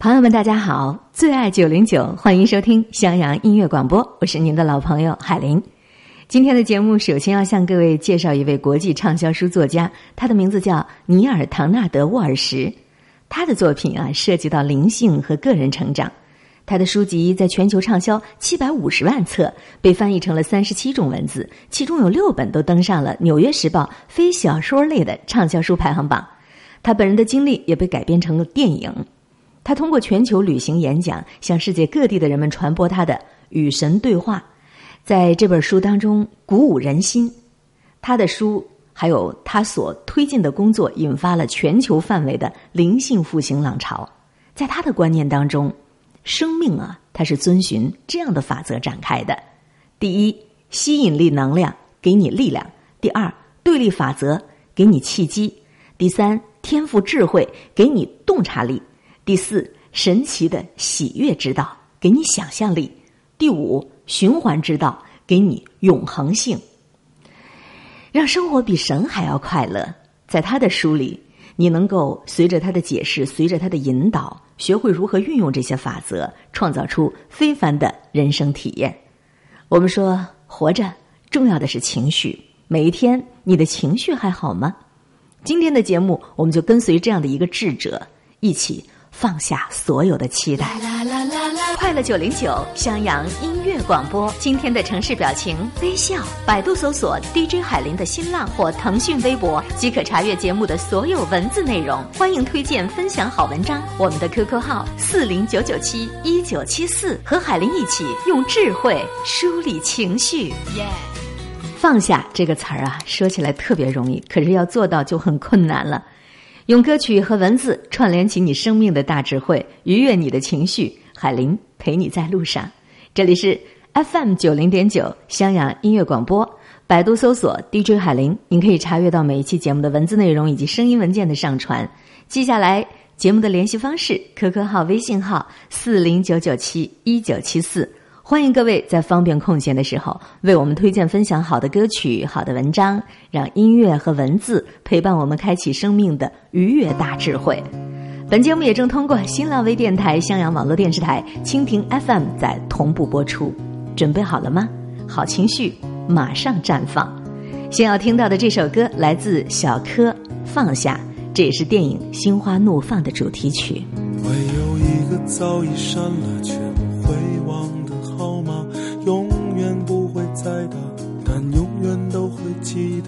朋友们，大家好！最爱九零九，欢迎收听襄阳音乐广播，我是您的老朋友海林。今天的节目首先要向各位介绍一位国际畅销书作家，他的名字叫尼尔·唐纳德·沃尔什。他的作品啊，涉及到灵性和个人成长。他的书籍在全球畅销七百五十万册，被翻译成了三十七种文字，其中有六本都登上了《纽约时报》非小说类的畅销书排行榜。他本人的经历也被改编成了电影。他通过全球旅行演讲，向世界各地的人们传播他的与神对话，在这本书当中鼓舞人心。他的书还有他所推进的工作，引发了全球范围的灵性复兴浪潮。在他的观念当中，生命啊，它是遵循这样的法则展开的：第一，吸引力能量给你力量；第二，对立法则给你契机；第三，天赋智慧给你洞察力。第四，神奇的喜悦之道给你想象力；第五，循环之道给你永恒性。让生活比神还要快乐，在他的书里，你能够随着他的解释，随着他的引导，学会如何运用这些法则，创造出非凡的人生体验。我们说，活着重要的是情绪。每一天，你的情绪还好吗？今天的节目，我们就跟随这样的一个智者一起。放下所有的期待。快乐九零九襄阳音乐广播，今天的城市表情微笑。百度搜索 DJ 海林的新浪或腾讯微博，即可查阅节目的所有文字内容。欢迎推荐分享好文章。我们的 QQ 号四零九九七一九七四，和海林一起用智慧梳理情绪。耶！放下这个词儿啊，说起来特别容易，可是要做到就很困难了。用歌曲和文字串联起你生命的大智慧，愉悦你的情绪。海林陪你在路上，这里是 FM 九零点九襄阳音乐广播。百度搜索 DJ 海林，您可以查阅到每一期节目的文字内容以及声音文件的上传。记下来节目的联系方式：QQ 号、微信号四零九九七一九七四。欢迎各位在方便空闲的时候为我们推荐分享好的歌曲、好的文章，让音乐和文字陪伴我们开启生命的愉悦大智慧。本节目也正通过新浪微电台、襄阳网络电视台、蜻蜓 FM 在同步播出。准备好了吗？好情绪马上绽放。先要听到的这首歌来自小柯，《放下》，这也是电影《心花怒放》的主题曲。会有一个早已删了却不会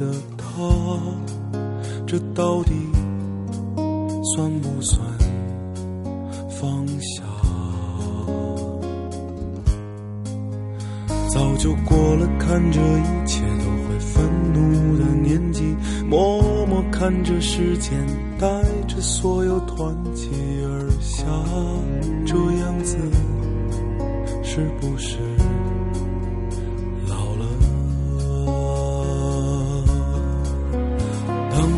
的他。这到底算不算放下？早就过了看着一切都会愤怒的年纪，默默看着时间带着所有团结而下，这样子是不是？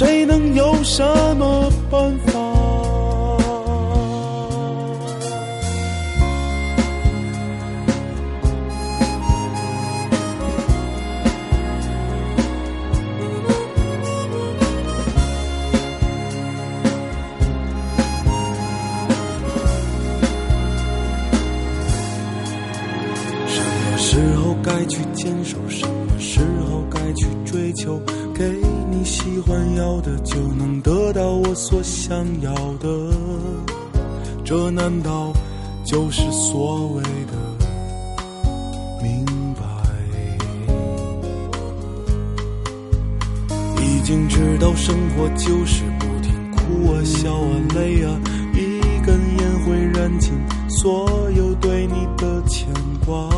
谁能有什么办法？什么时候该去坚守？什么时候该去追求？给。你喜欢要的就能得到我所想要的，这难道就是所谓的明白？已经知道生活就是不停哭啊笑啊累啊，一根烟会燃尽所有对你的牵挂，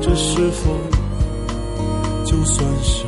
这是否就算是？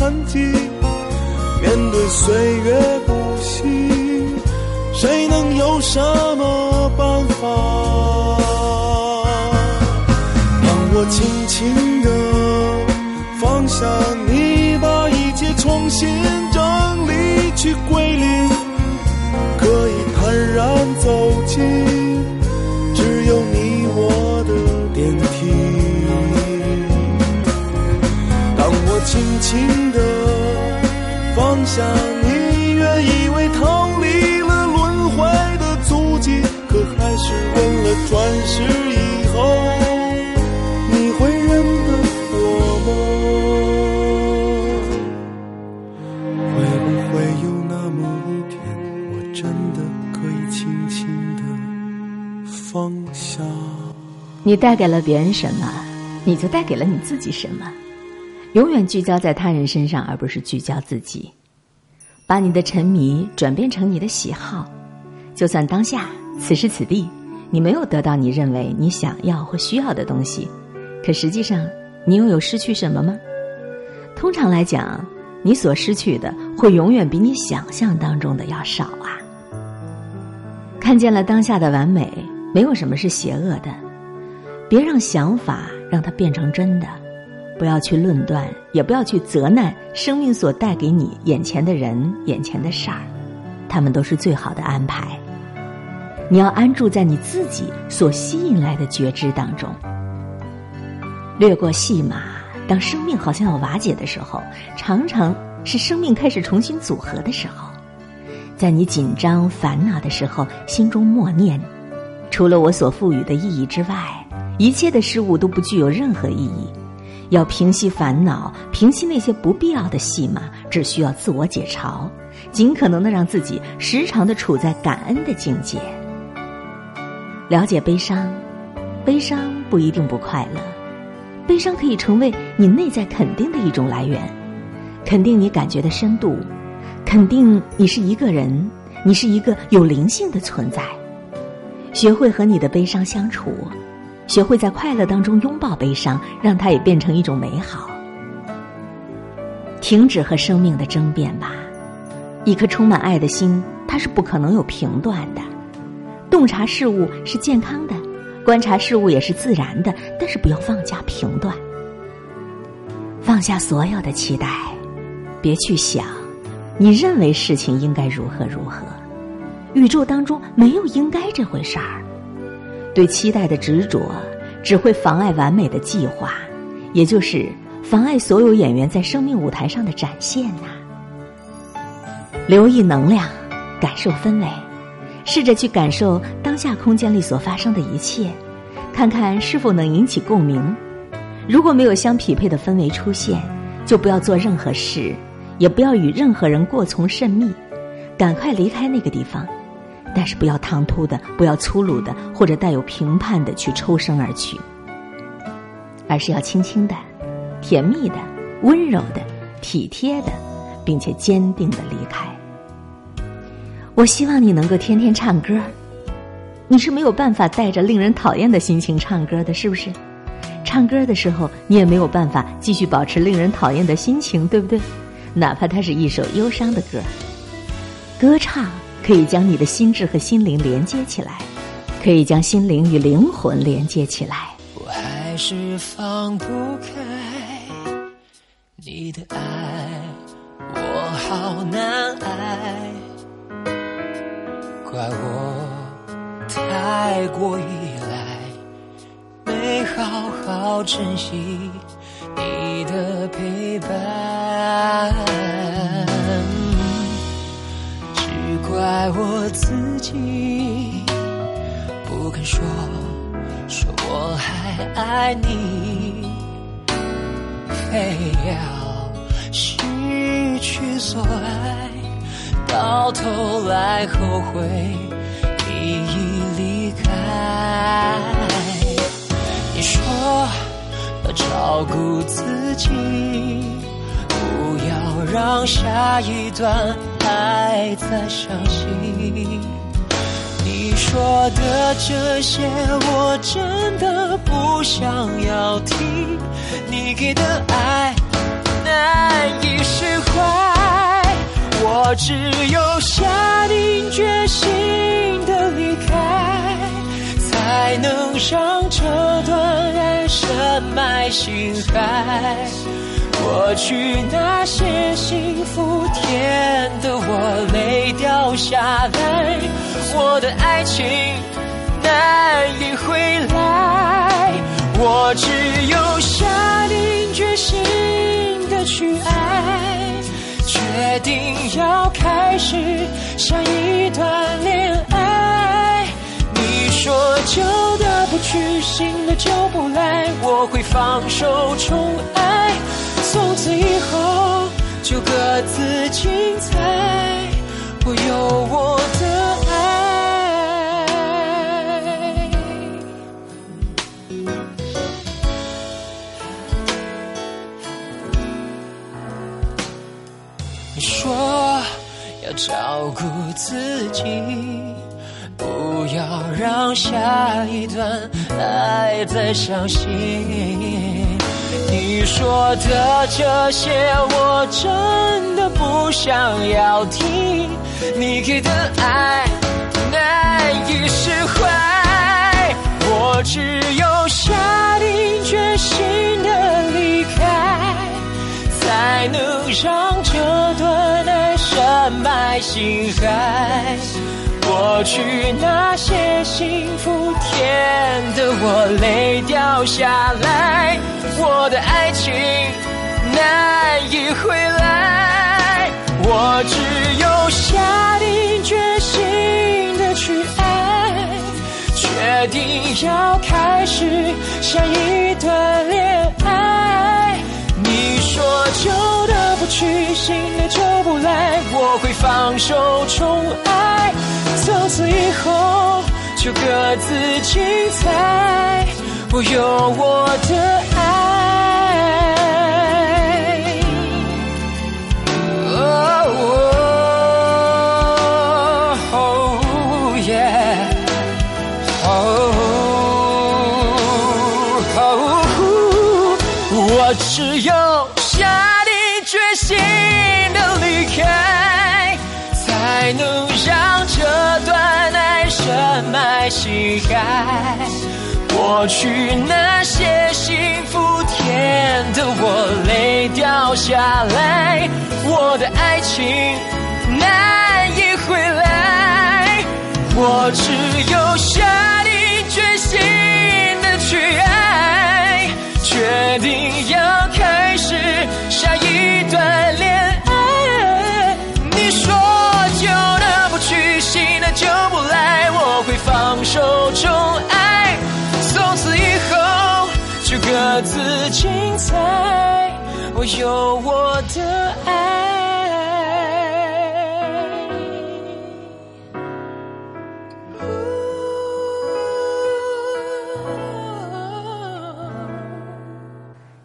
痕迹，面对岁月不息。谁能有什么办法？当我轻轻地放下你，把一切重新整理去归零，可以坦然走进只有你我的电梯。当我轻轻地放下你，原以为逃离了轮回的足迹，可还是问了转世以后，你会认得我吗？会不会有那么一天，我真的可以轻轻的放下？你带给了别人什么，你就带给了你自己什么。永远聚焦在他人身上，而不是聚焦自己。把你的沉迷转变成你的喜好，就算当下此时此地你没有得到你认为你想要或需要的东西，可实际上你又有失去什么吗？通常来讲，你所失去的会永远比你想象当中的要少啊。看见了当下的完美，没有什么是邪恶的。别让想法让它变成真的，不要去论断，也不要去责难生命所带给你眼前的人、眼前的事儿，他们都是最好的安排。你要安住在你自己所吸引来的觉知当中，略过戏码。当生命好像要瓦解的时候，常常是生命开始重新组合的时候。在你紧张烦恼的时候，心中默念：除了我所赋予的意义之外。一切的事物都不具有任何意义，要平息烦恼，平息那些不必要的戏码，只需要自我解嘲，尽可能的让自己时常的处在感恩的境界。了解悲伤，悲伤不一定不快乐，悲伤可以成为你内在肯定的一种来源，肯定你感觉的深度，肯定你是一个人，你是一个有灵性的存在。学会和你的悲伤相处。学会在快乐当中拥抱悲伤，让它也变成一种美好。停止和生命的争辩吧，一颗充满爱的心，它是不可能有评断的。洞察事物是健康的，观察事物也是自然的，但是不要放下评断。放下所有的期待，别去想，你认为事情应该如何如何，宇宙当中没有应该这回事儿。对期待的执着，只会妨碍完美的计划，也就是妨碍所有演员在生命舞台上的展现呐。留意能量，感受氛围，试着去感受当下空间里所发生的一切，看看是否能引起共鸣。如果没有相匹配的氛围出现，就不要做任何事，也不要与任何人过从甚密，赶快离开那个地方。但是不要唐突的，不要粗鲁的，或者带有评判的去抽身而去，而是要轻轻的、甜蜜的、温柔的、体贴的，并且坚定的离开。我希望你能够天天唱歌，你是没有办法带着令人讨厌的心情唱歌的，是不是？唱歌的时候，你也没有办法继续保持令人讨厌的心情，对不对？哪怕它是一首忧伤的歌，歌唱。可以将你的心智和心灵连接起来，可以将心灵与灵魂连接起来。我还是放不开你的爱，我好难挨，怪我太过依赖，没好好珍惜你的陪伴。怪我自己不肯说，说我还爱你，非要失去所爱，到头来后悔你已离开。你说要照顾自己，不要让下一段。还在伤心。你说的这些，我真的不想要听。你给的爱难以释怀，我只有下定决心的离开，才能让这段爱深埋心海。过去那些幸福，甜的我泪掉下来，我的爱情难以回来，我只有下定决心的去爱，决定要开始下一段恋爱。你说旧的不去，新的就不来，我会放手宠爱。从此以后就各自精彩，我有我的爱。你说要照顾自己，不要让下一段爱再伤心。你说的这些，我真的不想要听。你给的爱难以释怀，我只有下定决心的离开，才能让这段爱深埋心海。过去那些幸福，甜的我泪掉下来，我的爱情难以回来，我只有下定决心的去爱，决定要开始下一段恋爱。你说旧的不去，新的后来，我会放手宠爱。从此以后就各自精彩，我有我的爱。哦耶，哦，我只有深埋心海。过去那些幸福，甜的我泪掉下来，我的爱情难以回来，我只有下定决心的去爱，决定要开始下一段恋精彩，我有我的爱。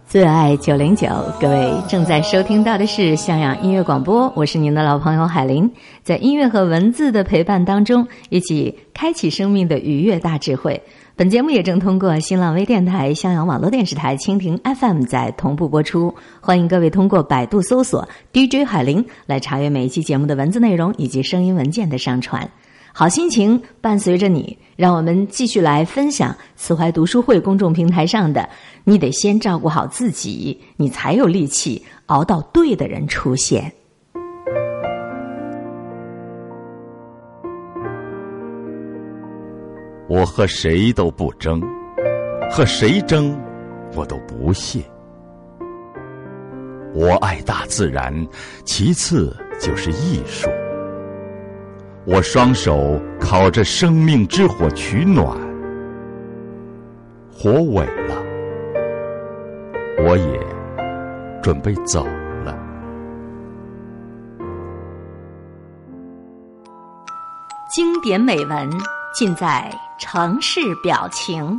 最爱九零九，各位正在收听到的是向阳音乐广播，我是您的老朋友海林，在音乐和文字的陪伴当中，一起开启生命的愉悦大智慧。本节目也正通过新浪微电台、襄阳网络电视台、蜻蜓 FM 在同步播出，欢迎各位通过百度搜索 DJ 海林来查阅每一期节目的文字内容以及声音文件的上传。好心情伴随着你，让我们继续来分享慈怀读书会公众平台上的“你得先照顾好自己，你才有力气熬到对的人出现”。我和谁都不争，和谁争，我都不屑。我爱大自然，其次就是艺术。我双手烤着生命之火取暖，火萎了，我也准备走了。经典美文尽在城市表情。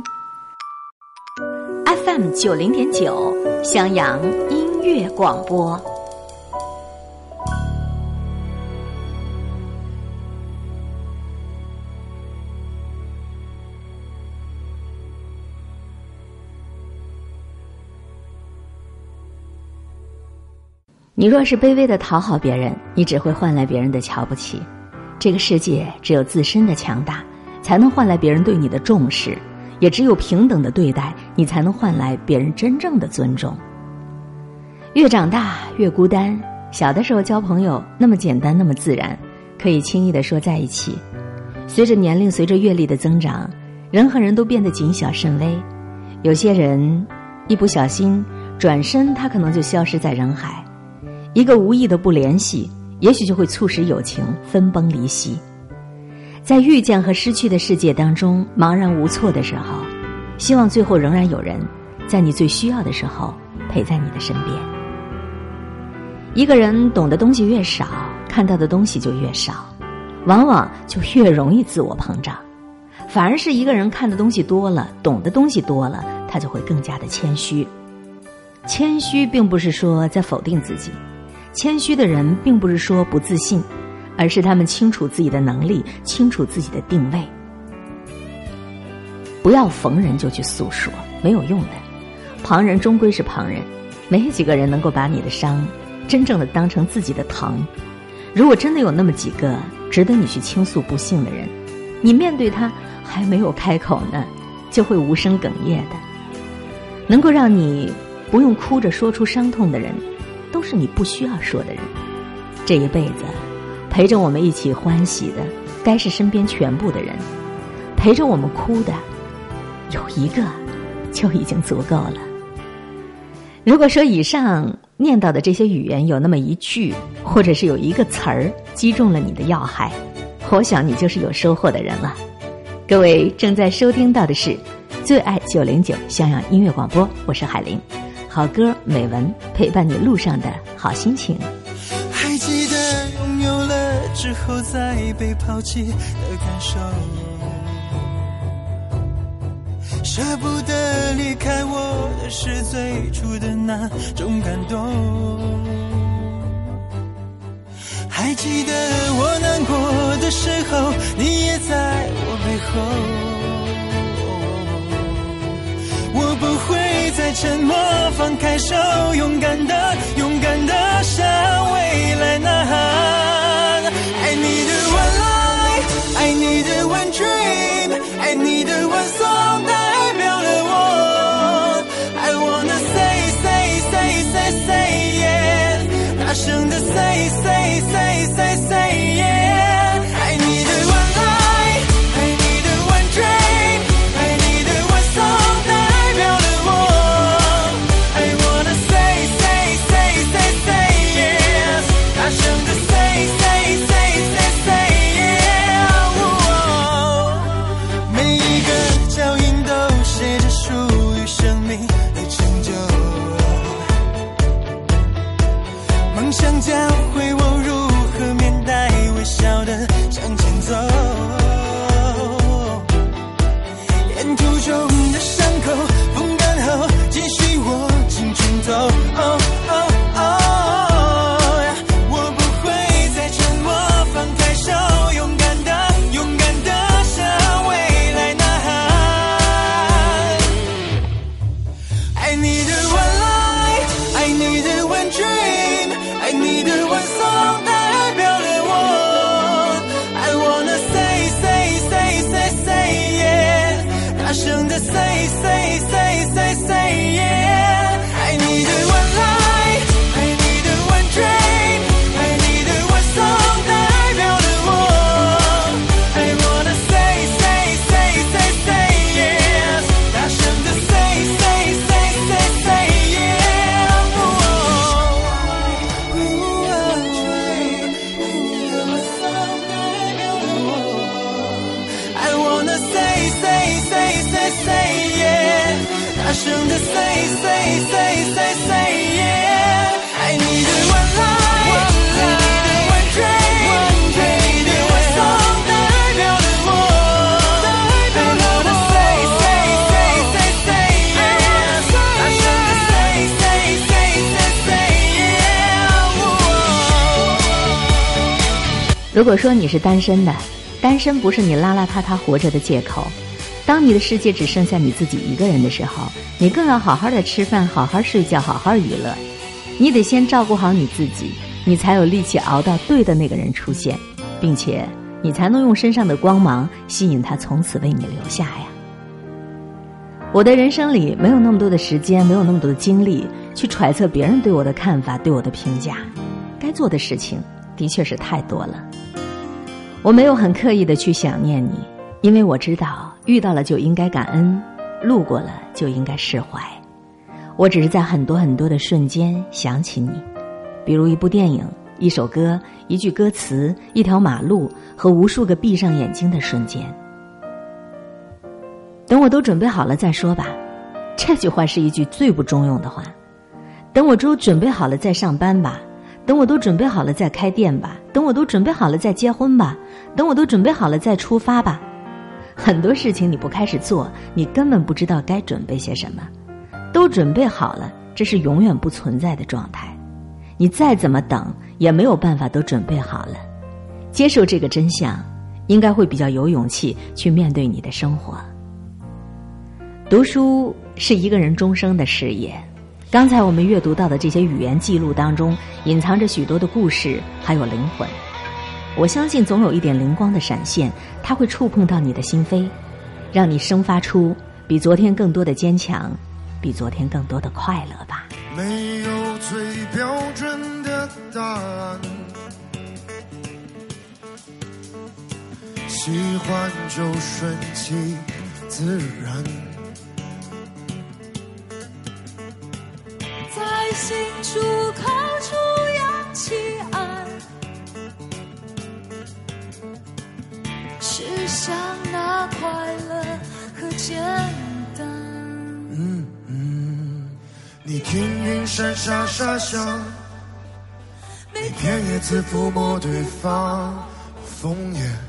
FM 九零点九，襄阳音乐广播。你若是卑微的讨好别人，你只会换来别人的瞧不起。这个世界只有自身的强大，才能换来别人对你的重视；也只有平等的对待，你才能换来别人真正的尊重。越长大越孤单，小的时候交朋友那么简单，那么自然，可以轻易的说在一起。随着年龄，随着阅历的增长，人和人都变得谨小慎微。有些人一不小心，转身他可能就消失在人海。一个无意的不联系，也许就会促使友情分崩离析。在遇见和失去的世界当中茫然无措的时候，希望最后仍然有人在你最需要的时候陪在你的身边。一个人懂的东西越少，看到的东西就越少，往往就越容易自我膨胀。反而是一个人看的东西多了，懂的东西多了，他就会更加的谦虚。谦虚并不是说在否定自己。谦虚的人并不是说不自信，而是他们清楚自己的能力，清楚自己的定位。不要逢人就去诉说，没有用的。旁人终归是旁人，没几个人能够把你的伤真正的当成自己的疼。如果真的有那么几个值得你去倾诉不幸的人，你面对他还没有开口呢，就会无声哽咽的。能够让你不用哭着说出伤痛的人。都是你不需要说的人，这一辈子陪着我们一起欢喜的，该是身边全部的人；陪着我们哭的，有一个就已经足够了。如果说以上念到的这些语言有那么一句，或者是有一个词儿击中了你的要害，我想你就是有收获的人了。各位正在收听到的是最爱九零九襄阳音乐广播，我是海玲。好歌美文陪伴你路上的好心情。之后再被抛弃的感受，舍不得离开我的是最初的那种感动。还记得我难过的时候，你也在我背后。我不会再沉默，放开手，勇敢的，勇敢的向未来呐喊。你的 one dream，爱你的 one song，代表了我。I wanna say say say say say yeah，大声的 say say say say say saying say say say say 如果说你是单身的单身不是你邋邋遢遢活着的借口。当你的世界只剩下你自己一个人的时候，你更要好好的吃饭，好好睡觉，好好娱乐。你得先照顾好你自己，你才有力气熬到对的那个人出现，并且你才能用身上的光芒吸引他从此为你留下呀。我的人生里没有那么多的时间，没有那么多的精力去揣测别人对我的看法、对我的评价。该做的事情的确是太多了。我没有很刻意的去想念你，因为我知道遇到了就应该感恩，路过了就应该释怀。我只是在很多很多的瞬间想起你，比如一部电影、一首歌、一句歌词、一条马路和无数个闭上眼睛的瞬间。等我都准备好了再说吧，这句话是一句最不中用的话。等我都准备好了再上班吧。等我都准备好了再开店吧，等我都准备好了再结婚吧，等我都准备好了再出发吧。很多事情你不开始做，你根本不知道该准备些什么。都准备好了，这是永远不存在的状态。你再怎么等，也没有办法都准备好了。接受这个真相，应该会比较有勇气去面对你的生活。读书是一个人终生的事业。刚才我们阅读到的这些语言记录当中，隐藏着许多的故事，还有灵魂。我相信总有一点灵光的闪现，它会触碰到你的心扉，让你生发出比昨天更多的坚强，比昨天更多的快乐吧。没有最标准的答案，喜欢就顺其自然。在心处靠出听云山沙沙响，每片叶子抚摸对方，风也。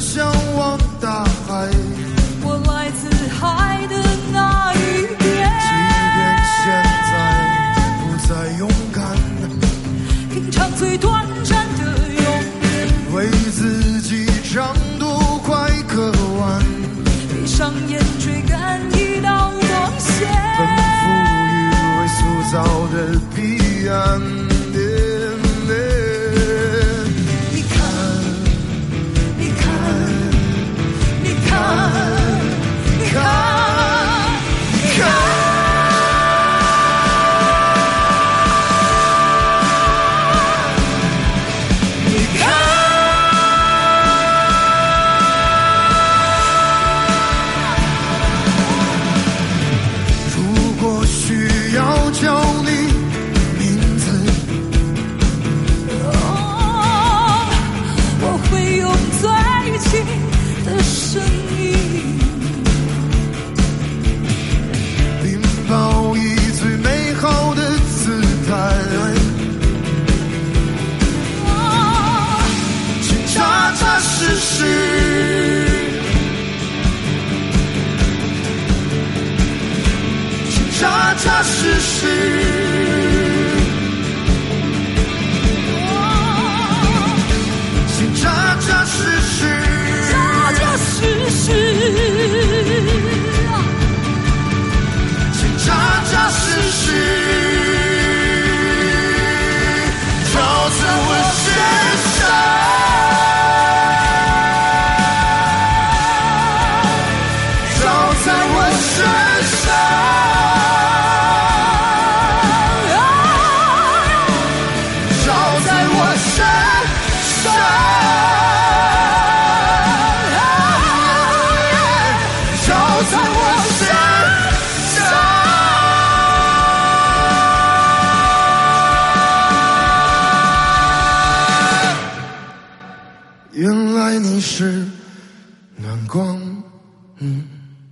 so